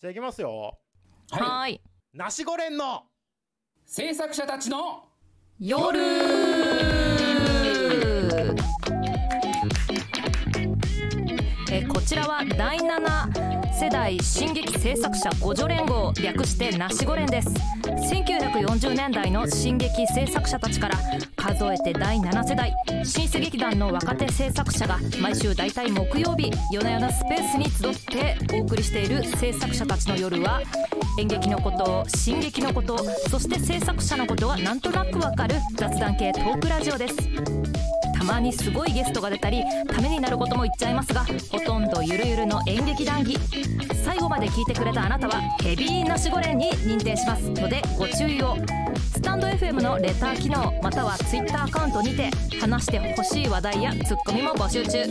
じゃあいきますよ。はーい。ナシゴレンの。制作者たちの。夜えこちらは第7世代進撃制作者互助連合略してナシゴ連です。1940年代の進撃制作者たちから数えて第7世代新世劇団の若手制作者が毎週大体木曜日夜な夜なスペースに集ってお送りしている制作者たちの夜は演劇のこと進撃のことそして制作者のことがなんとなくわかる雑談系トークラジオです。たまにすごいゲストが出たりためになることも言っちゃいますがほとんどゆるゆるの演劇談義最後まで聞いてくれたあなたはヘビーナシゴレンに認定します。のでご注意を。スタンド FM のレター機能または Twitter アカウントにて話してほしい話題やツッコミも募集中。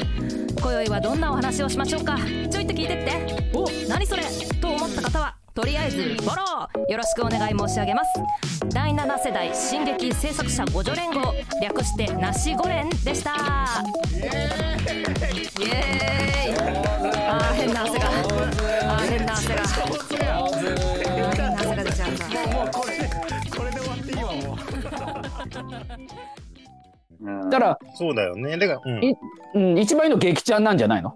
今宵はどんなお話をしましょうか。ちょいと聞いてって。お何それ。と思った方はとりあえずフォローよろしくお願い申し上げます。第7世代進撃制作者互助連合略してなしご連でした。イエーイ。あー変な汗が。あー変な汗が。あー変な汗が出ちゃった。もうこれでこれで終わっていいわもうだから、そうだよね。だからうん。いうん、一番いいの劇ちゃんなんじゃないの？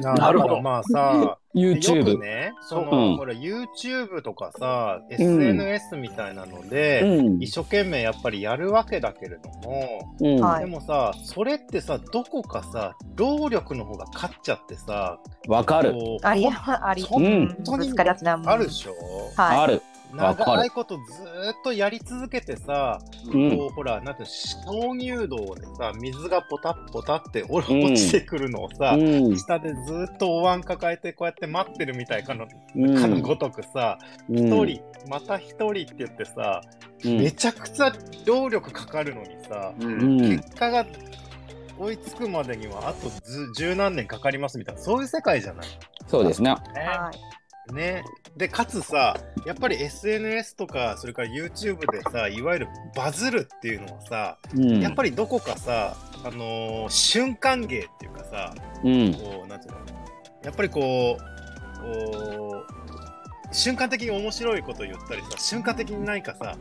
なるほど。まあさよ ?YouTube く。ねそうん。のほら YouTube とかさ SNS みたいなので、うん。一生懸命やっぱりやるわけだけれども、うん。はい。でもさそれってさどこかさ労力の方が勝っちゃってさわかる。ありあり、本うん。当にあるでしょ、はい。ある。長いことずーっとやり続けてさ、うん。こうほらなんて鍾乳洞でさ水がポタッポタって落ちてくるのをさ、うん。下でずーっとお椀抱えてこうやって待ってるみたいかの,、うんかのごとくさ一一、人また一人って言ってさ、めちゃくちゃ労力かかるのにさ、うん。結果が追いつくまでにはあとず十何年かかりますみたいなそういう世界じゃない？そうですね。はいね。で、かつさ、やっぱり SNS とか、それから YouTube でさ、いわゆるバズるっていうのはさ、うん。やっぱりどこかさ、あのー瞬間芸っていうかさ、うん。こう、なんていうの、やっぱりこう、こう、瞬間的に面白いこと言ったりさ、瞬間的に何かさ、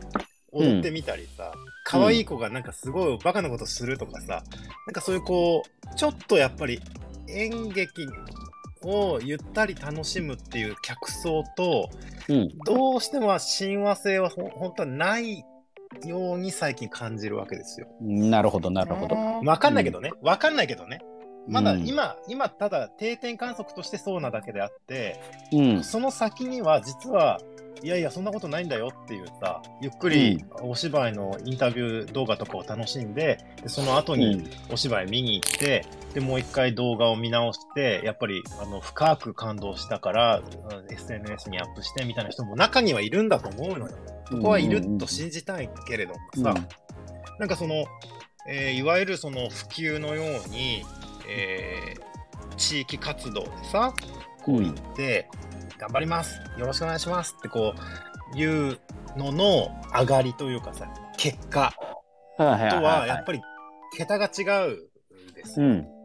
踊ってみたりさ、可愛い子がなんかすごいバカなことするとかさ、なんかそういうこう、ちょっとやっぱり演劇をゆったり楽しむっていう客層と、うん。どうしても親和性はほ本当はないように最近感じるわけですよ。なるほど、なるほど。わかんないけどね。わかんないけどね。まだうん今、今ただ定点観測としてそうなだけであって、うん。その先には実は、いやいや、そんなことないんだよっていうさ、ゆっくりお芝居のインタビュー動画とかを楽しんで、でその後にお芝居見に行って、で、もう一回動画を見直して、やっぱり、あの、深く感動したから、うん SNS にアップしてみたいな人も中にはいるんだと思うのよ。そこはいると信じたいけれどもさ、なんかその、えーいわゆるその普及のように、えー地域活動でさ、こう言って、頑張りますよろしくお願いしますってこう、いうのの上がりというかさ、結果とはは、やっぱり桁が違うんですよ。うん。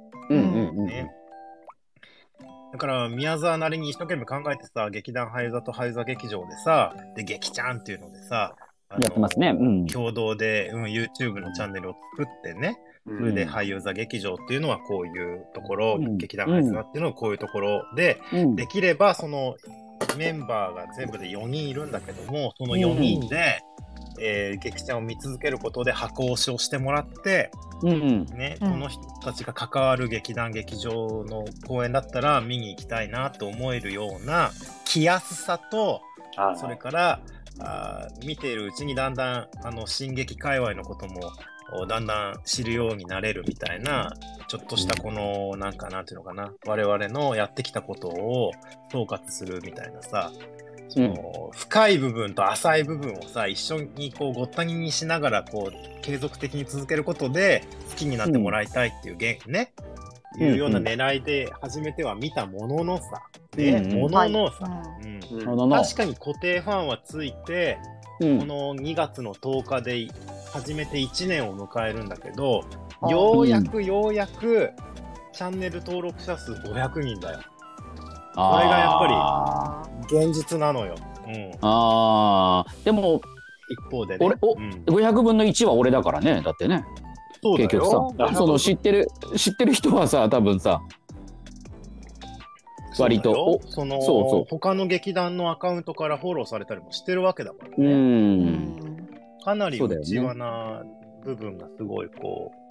だから、宮沢なりに一生懸命考えてさ、劇団俳優座と俳優座劇場でさ、で、劇ちゃんっていうのでさ、やってますね。うん。共同で、うん、YouTube のチャンネルを作ってね、それで俳優座劇場っていうのはこういうところ、うん劇団俳優座っていうのはこういうところで、うん。できればそのメンバーが全部で4人いるんだけども、その4人で、えー劇ちゃんを見続けることで箱押しをしてもらって、うん。ね、うん。この人たちが関わる劇団劇場の公演だったら見に行きたいなと思えるような来やすさと、それから、あー見ているうちにだんだん、あの、進撃界隈のことも、おだんだん知るようになれるみたいな、ちょっとしたこの、なんか、なんていうのかな、我々のやってきたことを総括するみたいなさ、その、深い部分と浅い部分をさ、一緒にこう、ごったににしながら、こう、継続的に続けることで、好きになってもらいたいっていうげ、ね、うん。いうような狙いで始めてはみたもののさ、ね、うん。もののさ、はい。うん。確かに固定ファンはついて、うん。この2月の10日で始めて1年を迎えるんだけど、あようやくようやくチャンネル登録者数500人だよ。これがやっぱりあ現実なのよ。うん。ああ、でも、一方でね。俺おうん、500分の1は俺だからね。だってね。そうだ結局よ。さ、その知ってる、知ってる人はさ、多分さ、割とそのそうそう他の劇団のアカウントからフォローされたりもしてるわけだからう。ね。うんかなりそうだよね内輪な部分がすごいこう、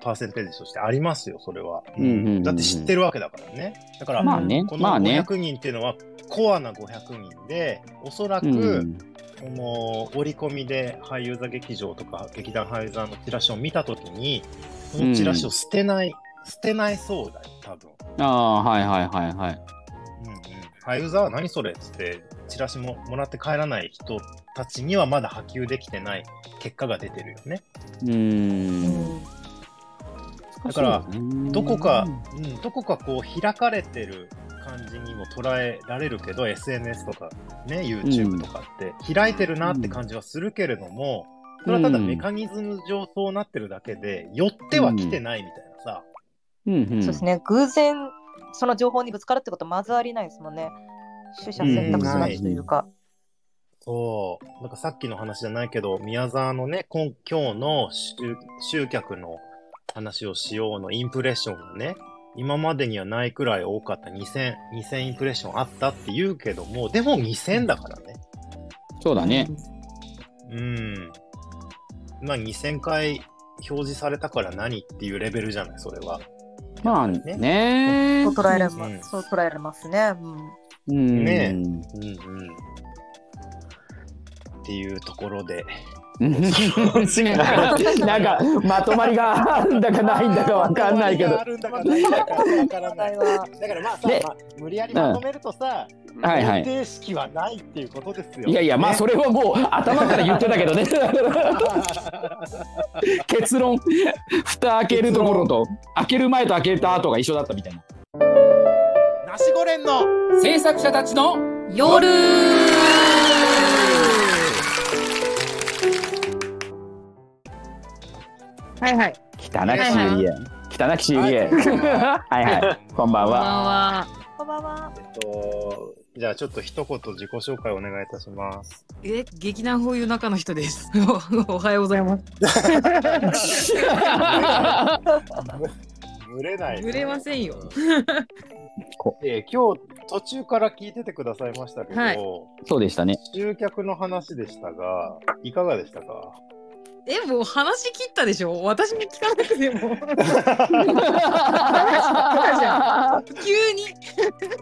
パーセンテージとしてありますよ、それは。うんうんうんうんだって知ってるわけだからね。だから、まあねこ、のまあね。500人っていうのはコアな500人で、おそらく、うんこの折り込みで俳優座劇場とか劇団俳優座のチラシを見たときに、そのチラシを捨てない、捨てないそうだよ、多分。ああ、はいはいはいはい。うんうん。俳優座は何それっつって、チラシももらって帰らない人たちにはまだ波及できてない結果が出てるよね。うーん。だからどこか、うん、どこかこう開かれてる感じにも捉えられるけど、SNS とかね、YouTube とかって、開いてるなって感じはするけれども、それはただメカニズム上そうなってるだけで、寄っては来てないみたいなさ。うんうん。そうですね。偶然、その情報にぶつかるってことまずありないですもんね。取捨選択すなしというか。そう。なんかさっきの話じゃないけど、宮沢のね、今今日の集集客の話をしようのインプレッションがね、今までにはないくらい多かった2000、2000インプレッションあったって言うけども、でも2000だからね。そうだね。うん。まあ2000回表示されたから何っていうレベルじゃない、それは。まあねね。そう捉えられまうんす。そう捉えられますね。うんうん。ねうんうん。っていうところで。なんかまとまりがあるんだかないんだかわかんないけどあ。るんだから話ない題。はだからまあさ、ねまあ、無理やりまとめるとさ、はいはい方程式はないっていうことですよ。いやいや、まあそれはもう頭から言ってたけどね。結論、蓋開けるところと、開ける前と開けた後が一緒だったみたいな。ナシゴレンの制作者たちの夜はいはい。汚きしゆりえ。汚きしゆりえ。はいはい。こんばんこんばんは。はこんばんは。えっと、じゃあちょっと一言自己紹介お願いいたします。え、劇団法有中の人です。おはようございます。ぶれない、ぶれませんよ。えー今日途中から聞いててくださいましたけど、はいそうでしたね。集客の話でしたが、いかがでしたか？え、もう話切ったでしょ？私に聞かなくても。急に。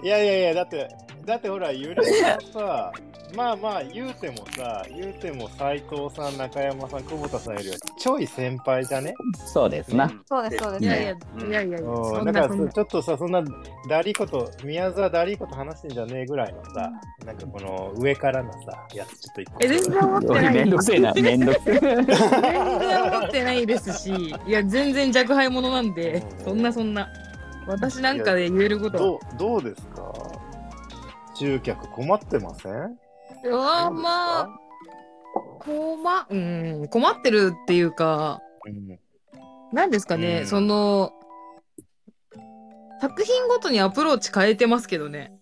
いやいやいや、だって、だってほら、ゆりさんさ、まあまあ言うてもさ、言うても斎藤さん、中山さん、久保田さんよりはちょい先輩じゃね？そうですな。そうです、そうです。いやいや、うんいやいやそんだから。ちょっとさ、そんなダリーこと、宮沢ダリーこと話してんじゃねえぐらいのさ、なんかこの上からのさ、やつちょっと一個。え、全然思ってない。めんどくせえな。めんどくせえ。全然思ってないですし、いや、全然若輩者なんで、そんなそんな。私なんかで言えることは。どう、どうですか？集客困ってません？うわまあ、困、うん、困ってるっていうか、うん。なんですかね、うん。その、作品ごとにアプローチ変えてますけどね。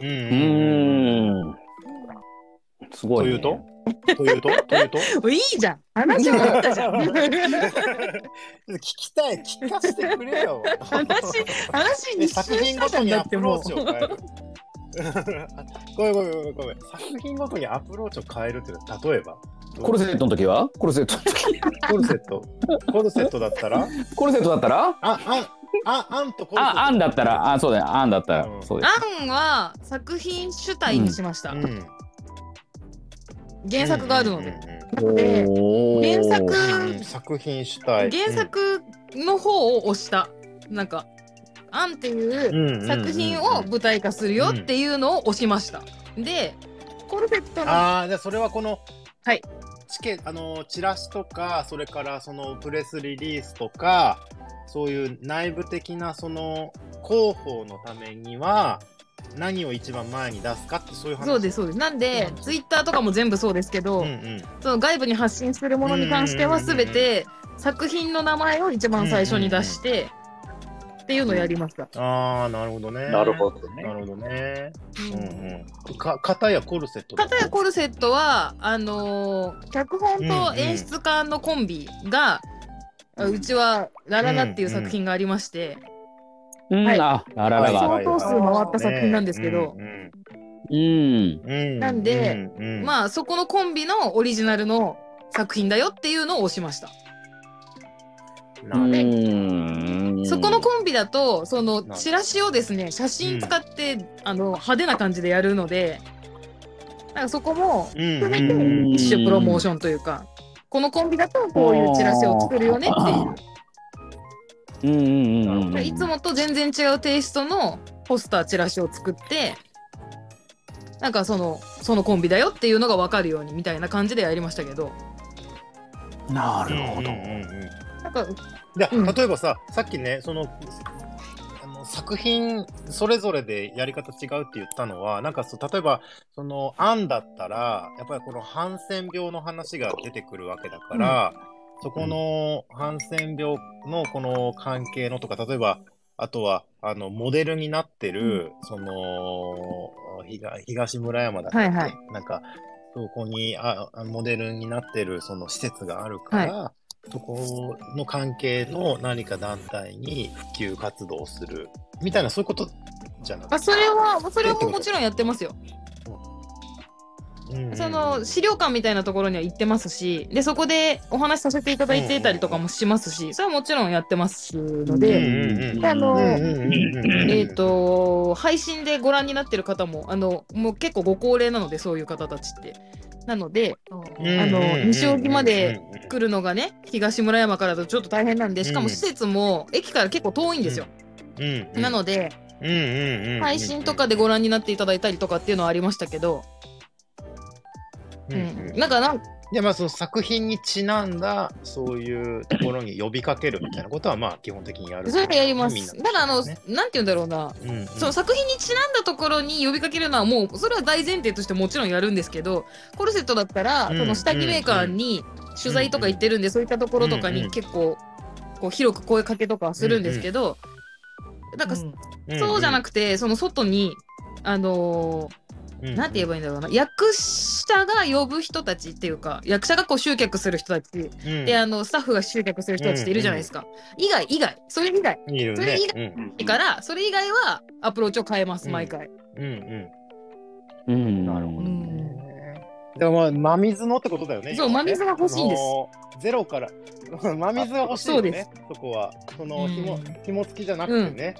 うんうん。すごい、ね。というと？というとというといいじゃん話はあったじゃん聞きたい、聞かせてくれよ。話、話えに作品ごとにだアプローチを変える。ごめんごめんごめんごめん。作品ごとにアプローチを変えるっていうのは例えば？コルセットの時は？コルセットの時。コルセット。コルセットだったら？コルセットだったら？あ、あん、あ、あんとコルセット。あ、あんだったら、あ、そうだよ。あんだったらう。んそうです。アンは作品主体にしました、うん。原作があるので、うんうんでおー。原作作品主体。原作の方を押した。なんかアンっていう作品を舞台化するよっていうのを押しました、でコルセットのああ、じゃあそれはこの、はい。チケあの、チラシとか、それからそのプレスリリースとか、そういう内部的なその広報のためには、何を一番前に出すかってそういう話。そうですそうですなんでツイッターとかも全部そうですけど、うんうん。その外部に発信するものに関しては全て作品の名前を一番最初に出して、っていうのをやりました。ああ、なるほどね。なるほどね。なるほどね。うんうん。か、片やコルセット。片やコルセットはあのー脚本と演出家のコンビが、あうちは「ラララ」っていう作品がありまして、うん、はい。あ、ラララが。相当数回った作品なんですけど。うん。うん。うん。なんで、うん。うん。まあそこのコンビのオリジナルの作品だよっていうのを押しました。なそこのコンビだとそのチラシをですね写真使って、あの派手な感じでやるのでなんかそこもうん。含めてうん一種プロモーションというかこのコンビだとこういうチラシを作るよねっていう。うんうんうんうん。いつもと全然違うテイストのポスターチラシを作ってなんかそのそのコンビだよっていうのが分かるようにみたいな感じでやりましたけどなるほど。うんうんうんなんかでうん例えばさ、さっきね、その、あの作品それぞれでやり方違うって言ったのは、なんかそう、例えば、その、案だったら、やっぱりこのハンセン病の話が出てくるわけだから、そこのハンセン病のこの関係のとか、例えば、あとは、あの、モデルになってる、その、東東村山だっけ、はいはい。なんか、そこにああモデルになってるその施設があるから、そこの関係の何か団体に普及活動をするみたいなそういうことじゃなくて？あそれはそれはもうもちろんやってますよ。うんうんその資料館みたいなところには行ってますしでそこでお話しさせていただいてたりとかもしますしそれはもちろんやってますのうんで。であのえー、と配信でご覧になってる方もあのもう結構ご高齢なのでそういう方たちって。なのでうんあの西荻まで来るのがね東村山からだとちょっと大変なんでしかうんも施設も駅から結構遠いんですよ。なので配信とかでご覧になっていただいたりとかっていうのはありましたけど、ううん。うんん、なんかなんでまあその作品にちなんだそういうところに呼びかけるみたいなことはまあ基本的にやる。それでやります。ただあの、ね。なんて言うんだろうな、うんうん。その作品にちなんだところに呼びかけるのはもうそれは大前提としてもちろんやるんですけどコルセットだったら、うん。その下着メーカーに取材とか行ってるんで、そういったところとかにうんうん結構こう広く声かけとかはするんですけど、なんか、そうじゃなくてその外にあのーなんて言えばいいんだろうな。役者が呼ぶ人たちっていうか役者がこう集客する人たち。うん。であのスタッフが集客する人たちっているじゃないですか、以外以外。それ以外。それ以ねうんからそれ以外はアプローチを変えますうん。毎回、うんうん。うん。なるほど。ね。でもまあ、真水のってことだよね。そう真水が欲しいんです。あのーゼロから、真水が欲しいよそうでね。そこは。その、うん。紐、紐付きじゃなくてね。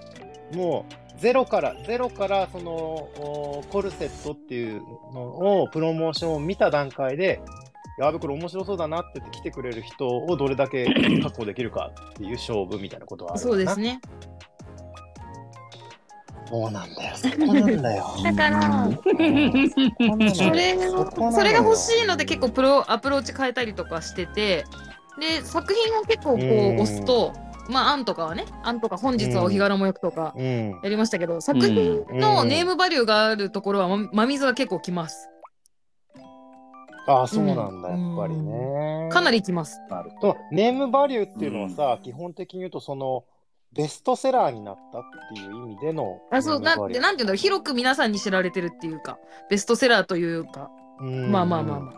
もう、ゼロから、ゼロから、その、おコルセットっていうのを、プロモーションを見た段階で、やべ、これ面白そうだなって言って来てくれる人をどれだけ 確保できるかっていう勝負みたいなことはあるそうです。ねそうなんだよ。そこなんだよ。だからそれそこなのよそれが欲しいので結構プロアプローチ変えたりとかしててで作品を結構こうんう押すとまあ案とかはね案とか本日はお日柄もよくとかうん。やりましたけど作品のネームバリューがあるところはま真水が結構きます。ああ、そうなんだ、やっぱりね。かなりきます。なると、ネームバリューっていうのはさ、基本的に言うと、その、ベストセラーになったっていう意味での。あそうなんでなんていうんだろう広く皆さんに知られてるっていうかベストセラーというか。うん。まあまあまあまあ。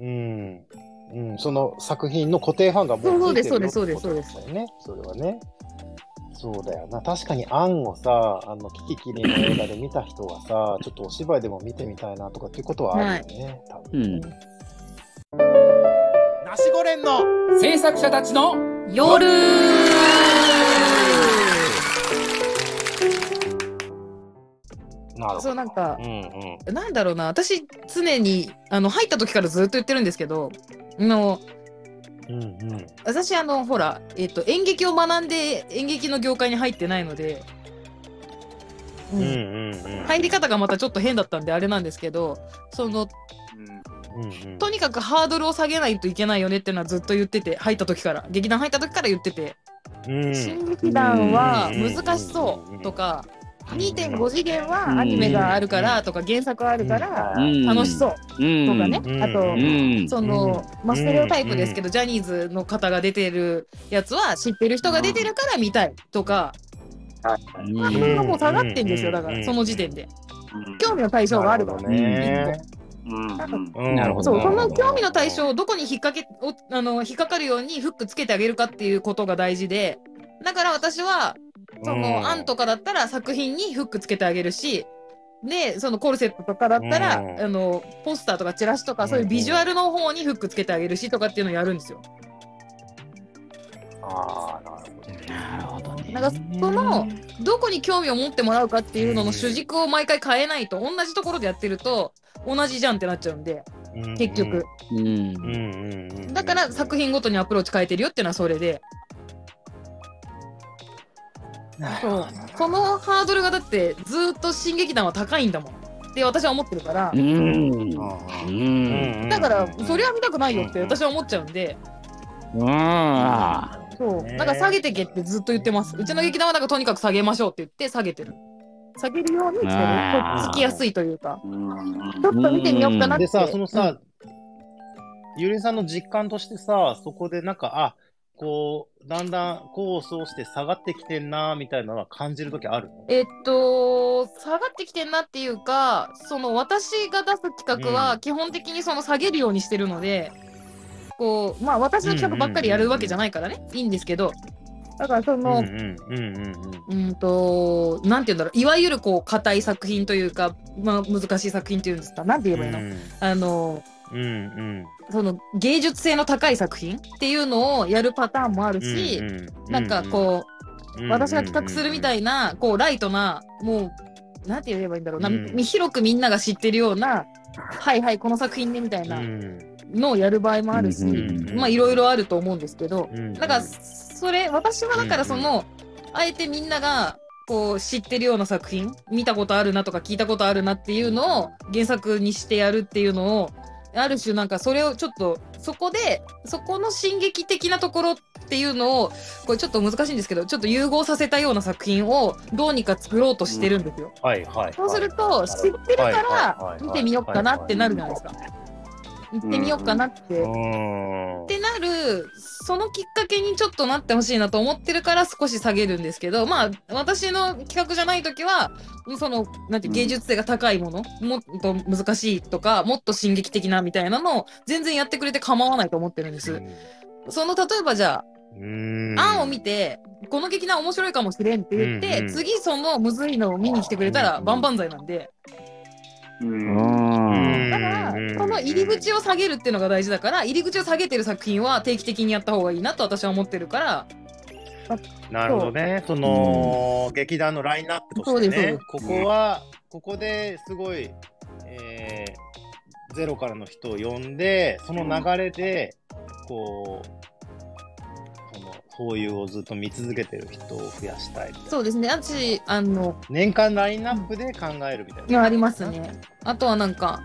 うん。うん、その作品の固定ファンがもそううついてるよそうですってことだよね。それはね。そうだよな。確かに案をさ、あの、キキキリンの映画で見た人はさ、ちょっとお芝居でも見てみたいなとかっていうことはあるよね。多分ね。ナシゴレンの制作者たちの夜そうなんかうんうん。なんだろうな私常にあの入った時からずっと言ってるんですけどあのうんうん。私あのほら、えっと演劇を学んで演劇の業界に入ってないので、うんうんうんうん。入り方がまたちょっと変だったんであれなんですけどそのうんうん。とにかくハードルを下げないといけないよねっていうのはずっと言ってて入った時から劇団入った時から言ってて、うん新劇団はうん難しそうとか、2.5次元はアニメがあるからとか原作あるから楽しそう。うん。とかね、うん。あと、うん。その、まあ、ステレオタイプですけど、ジャニーズの方が出てるやつは知ってる人が出てるから見たいとか、うん。ハードルがもう下がってんですよ、だから、その時点で。興味の対象があるから。ね。うん。うん。なるほど。そう、その興味の対象をどこに引っ掛け、おあの、引っかかるようにフックつけてあげるかっていうことが大事で、だから私は、その、うん案とかだったら作品にフックつけてあげるし、で、そのコルセットとかだったら、うんあの、ポスターとかチラシとか、そういうビジュアルの方にフックつけてあげるしとかっていうのをやるんですよ。ああ、なるほど。なるほどね。なんかそのどこに興味を持ってもらうかっていうのの主軸を毎回変えないと、同じところでやってると、同じじゃんってなっちゃうんで、結局。うんうん。だから作品ごとにアプローチ変えてるよっていうのはそれで。そう。そのハードルがだってずっと新劇団は高いんだもん。って私は思ってるからう。ん。だから、それは見たくないよって私は思っちゃうんで、うん。そう。ねなんか下げてけってずっと言ってます。うちの劇団はなんかとにかく下げましょうって言って下げてる。下げるようにしてつきやすいというか。うんちょっと見てみようかなって。でさ、そのさ、ゆりさんの実感としてさ、そこでなんか、あ、こう、だんだんコースをして下がってきてんな、みたいなのは感じるときあるの？えっと、下がってきてんなっていうか、その私が出す企画うは基本的にその下げるようにしてるので、こう、まあ私の企画ばっかりやるわけじゃないからね、いいんですけど、だからその、うんうんうんうんうんと、なんて言うんだろう、いわゆるこう、硬い作品というか、まあ難しい作品っていうんですか、なんて言えばいいの、あの、うんうん。その芸術性の高い作品っていうのをやるパターンもあるし、なんかこう、うん私が企画するみたいな、こう、ライトな、もう、なんて言えばいいんだろうな、うん。み広くみんなが知ってるような、はいはい、この作品ね、みたいなうん。のをやる場合もあるし、うんまあ、いろいろあると思うんですけど、うんだから、それ、私はだからその、あえてみんなが、こう、知ってるような作品、見たことあるなとか聞いたことあるなっていうのを原作にしてやるっていうのを、ある種なんかそれをちょっと、そこで、そこの進撃的なところっていうのを、これちょっと難しいんですけど、ちょっと融合させたような作品をどうにか作ろうとしてるんですよ。はいはい。そうすると、知ってるから見てみようかなってなるじゃないですか。行ってみようかなって。うんってなる、そのきっかけにちょっとなってほしいなと思ってるから少し下げるんですけど、まあ、私の企画じゃないときは、その、なんて芸術性が高いもの、もっと難しいとか、もっと進撃的なみたいなのを全然やってくれて構わないと思ってるんです。その、例えばじゃうんあ、案を見て、この劇団面白いかもしれんって言って、うんうん次そのむずいのを見に来てくれたらうん万々歳なんで、うん。だから、その入り口を下げるっていうのが大事だから、入り口を下げてる作品は定期的にやった方がいいなと私は思ってるから、なるほどね。その、劇団のラインナップとしてね、ここは、ここですごい、えー、ゼロからの人を呼んで、その流れで、こう、そういうをずっと見続けてる人を増やしたい。そうですね、私、あの、年間ラインナップで考えるみたいな。ありますね。あとはなんか、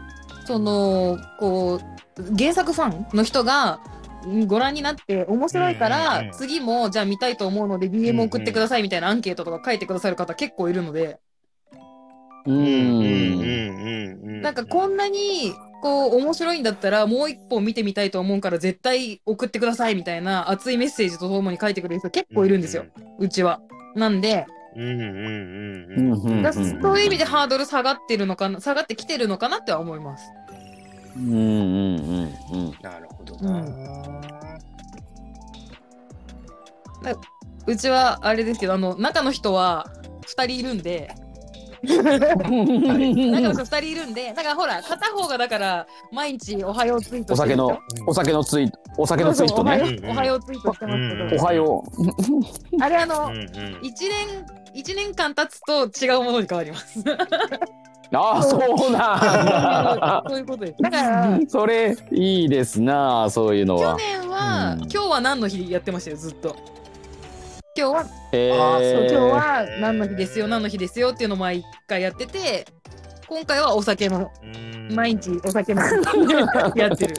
その、こう、原作ファンの人が、んご覧になって面白いかうんうんら、うん次もじゃあ見たいと思うので DM 送ってくださいみたいなアンケートとか書いてくださる方結構いるので、ううんうんうんん。うん。なんかこんなに、こう、面白いんだったら、もう一本見てみたいと思うから、絶対送ってくださいみたいな熱いメッセージとともに書いてくれる人結構いるんですよ、うちは。なんで、そういう意味でハードル下がってるのかな、下がってきてるのかなっては思います。うんうんうんうん。なるほどな。うちは、あれですけど、あの、中の人は2人いるんで、中の人2人いるんで、だからほら、片方がだから、毎日おはようツイートお酒の、お酒のツイート、お酒のツイートね。そうそうおはようおはようツイートしてますけど、おはよあれあの、うんうん。一年、一年間経つと違うものに変わります。う。ああ、そうなんそういうことです。だから、だ。それ、いいですな、そういうの去は。年は、うん今日は何の日やってましたよ、ずっと。今日は、えあーそうー今日は何の日ですよ、何の日ですよっていうのを毎回やってて、今回はお酒の、うん毎日お酒の やってる。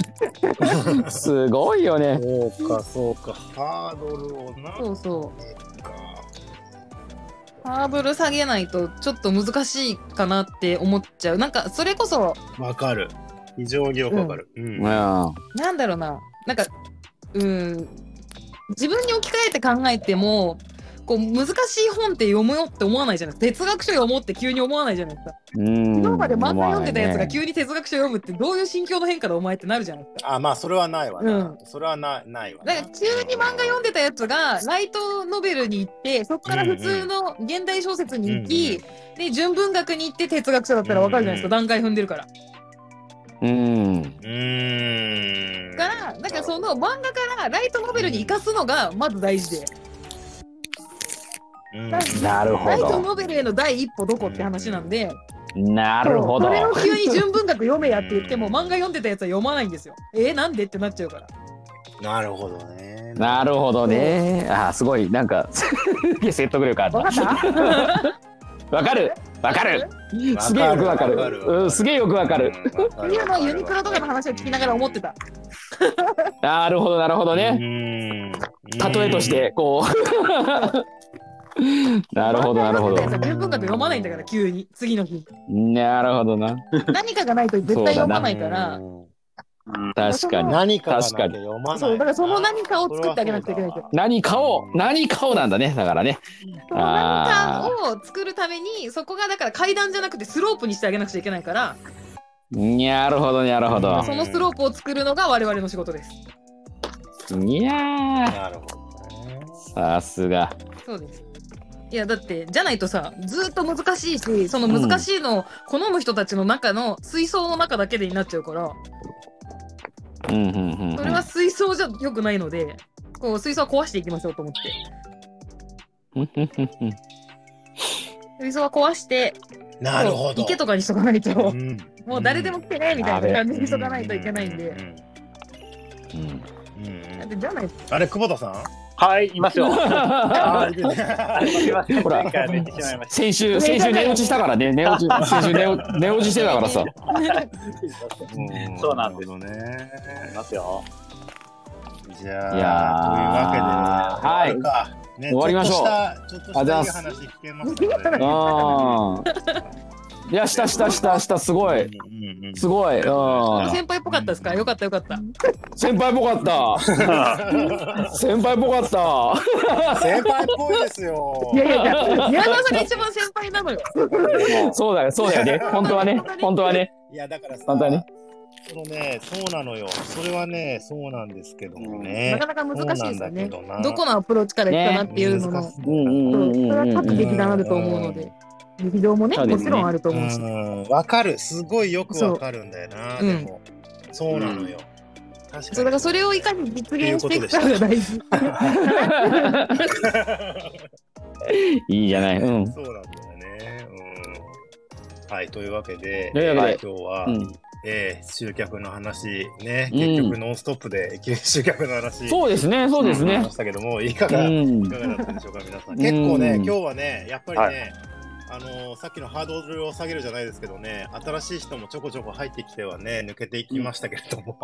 すごいよね。そうか、そうか。ハードルをな。そうそう。かハードル下げないとちょっと難しいかなって思っちゃう。なんか、それこそ、わかる。非常によくわかる。うんうん。なんだろうな。なんか、うん、自分に置き換えて考えても、こう難しい本って読むよって思わないじゃないですか。哲学書読もうって急に思わないじゃないですか。うん。今まで漫画読んでたやつが思急に哲学書読むってどういう心境の変化でお前ってなるじゃないですか。あ、まあ、それはないわな。うん。それはなないわな。だから急に漫画読んでたやつがライトノベルに行ってそこから普通の現代小説に行き、で純文学に行って哲学書だったらわかるじゃないですか、段階踏んでるから。ううん。うーん。だからだからその漫画からライトノベルに生かすのがまず大事で、うんなるほど。ライトノベルへの第一歩どこって話なんで、なるほど。それを急に純文学読めやって言っても漫画読んでたやつは読まないんですよ。えー、なんでってなっちゃうから。なるほどね。なるほどね。あーすごい。なんか 説得力あるわかった？わかる。わかる。すげえよくわかる。わかる。うんすげえよくわかる。っていうのをユニクロとかの話を聞きながら思ってた。なるほどなるほどね。ね例えとしてこう なるほどなるほど。漫画読んでたやつは純文学読まないんだから急に。次の日。なるほどな。何かがないと絶対読まないから。確かに。何か確かに。そう、だからその何かを作ってあげなくちゃいけない。何かを何かをなんだねだからね。何かを作るために、そこがだから階段じゃなくてスロープにしてあげなくちゃいけないから、なるほどなるほど。そのスロープを作るのが我々の仕事です。いやなるほどさすが。そうです。いやだってじゃないとさずーっと難しいしその難しいのを好む人たちの中の水槽の中だけでになっちゃうから。うんうんうんうん。それは水槽じゃ良くないのでこう水槽は壊していきましょうと思って。うんうんうんうん。水槽は壊してなるほど。池とかにしとかないと。うん。もう誰でも来てねみたいな感じにしとかないといけないんで。うんうんうん。うん。だってじゃないとあれ、久保田さん？はい、いますよ。ほら先週先週寝落ちしたからね 寝落ち先週寝落寝落ちしてたからさ そうなんですね。た。いますよ。じゃあ、いやーというわけで、はいね終わりましょうちょっとした、ちょっとした話聞けましたね。あいやしたしたしたしたすごい。うんうんすごい。うん。先輩っぽかったですか？よかったよかった。先輩っぽかった。先輩っぽかった。先輩っぽいですよ。いやいやいや宮沢さんが一番先輩なのよ。そうだよそうだよね。本当はね本当はね。いや、だからさ、本当はね。そのね、そうなのよ。それはね、そうなんですけどもね。なかなか難しいですよね。そうなんだけどな。どこのアプローチからいくかなっていうのの、難しいうんうんうんうんそれは各劇団あると思うのうんで、劇場もね、ねもちろんあると思うし。うん、わかる。すごいよくわかるんだよな。でも、そうなのよ。確かに。そうだからそれをいかに実現していくかが大事。いいじゃないうんそうなんだよね。うん。はい、というわけで、えー今日は、うんえー集客の話、ね、うん結局ノンストップで集客の話、そうですねそうですねしましたけども、いかうが、いんかがだったでしょうか、皆さん。結構ね、うん今日はね、やっぱりね、はいあのーさっきのハードルを下げるじゃないですけどね、新しい人もちょこちょこ入ってきてはね、抜けていきましたけれども、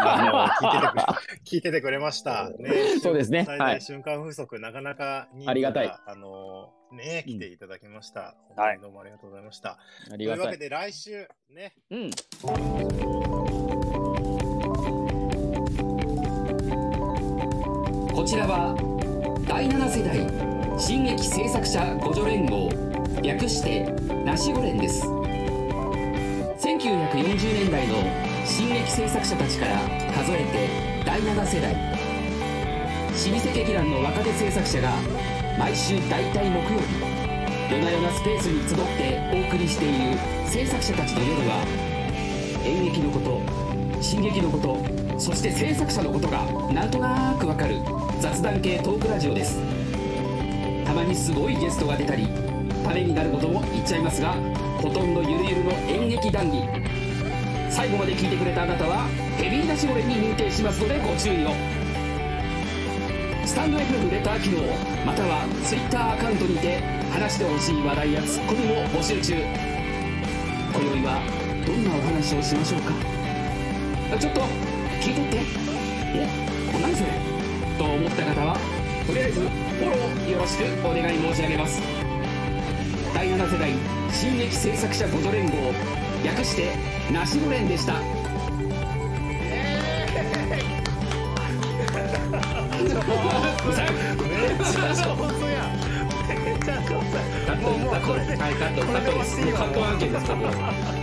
あのー聞いててくれ、聞いててくれました。ね、そうですね。最はい。大瞬間風速、なかなか人数ありがたい。あのーね、来ていただきました。はい本当にどうもありがとうございました。あというわけで、来週、ね、うんこちらは第7世代新劇制作者互助連合略してナシゴ連です。1940年代の新劇制作者たちから数えて第7世代。老舗劇団の若手制作者が毎週大体木曜日夜な夜なスペースに集ってお送りしている制作者たちの夜は演劇のこと進撃のことそして制作者のことがなんとなくわかる雑談系トークラジオです。たまにすごいゲストが出たりためになることも言っちゃいますがほとんどゆるゆるの演劇談義。最後まで聞いてくれたあなたはヘビーなしゴレに認定しますのでご注意を。スタンド FM レター機能または Twitter アカウントにて話してほしい話題やツッコミも募集中。今宵はどんなお話をしましょうか。ちょっと聞いとって。お何それ。と思った方はとりあえずフォローよろしくお願い申し上げます。第7世代新劇制作者ごと連合略してナシゴ連でした。もうもうこれではいカット案件です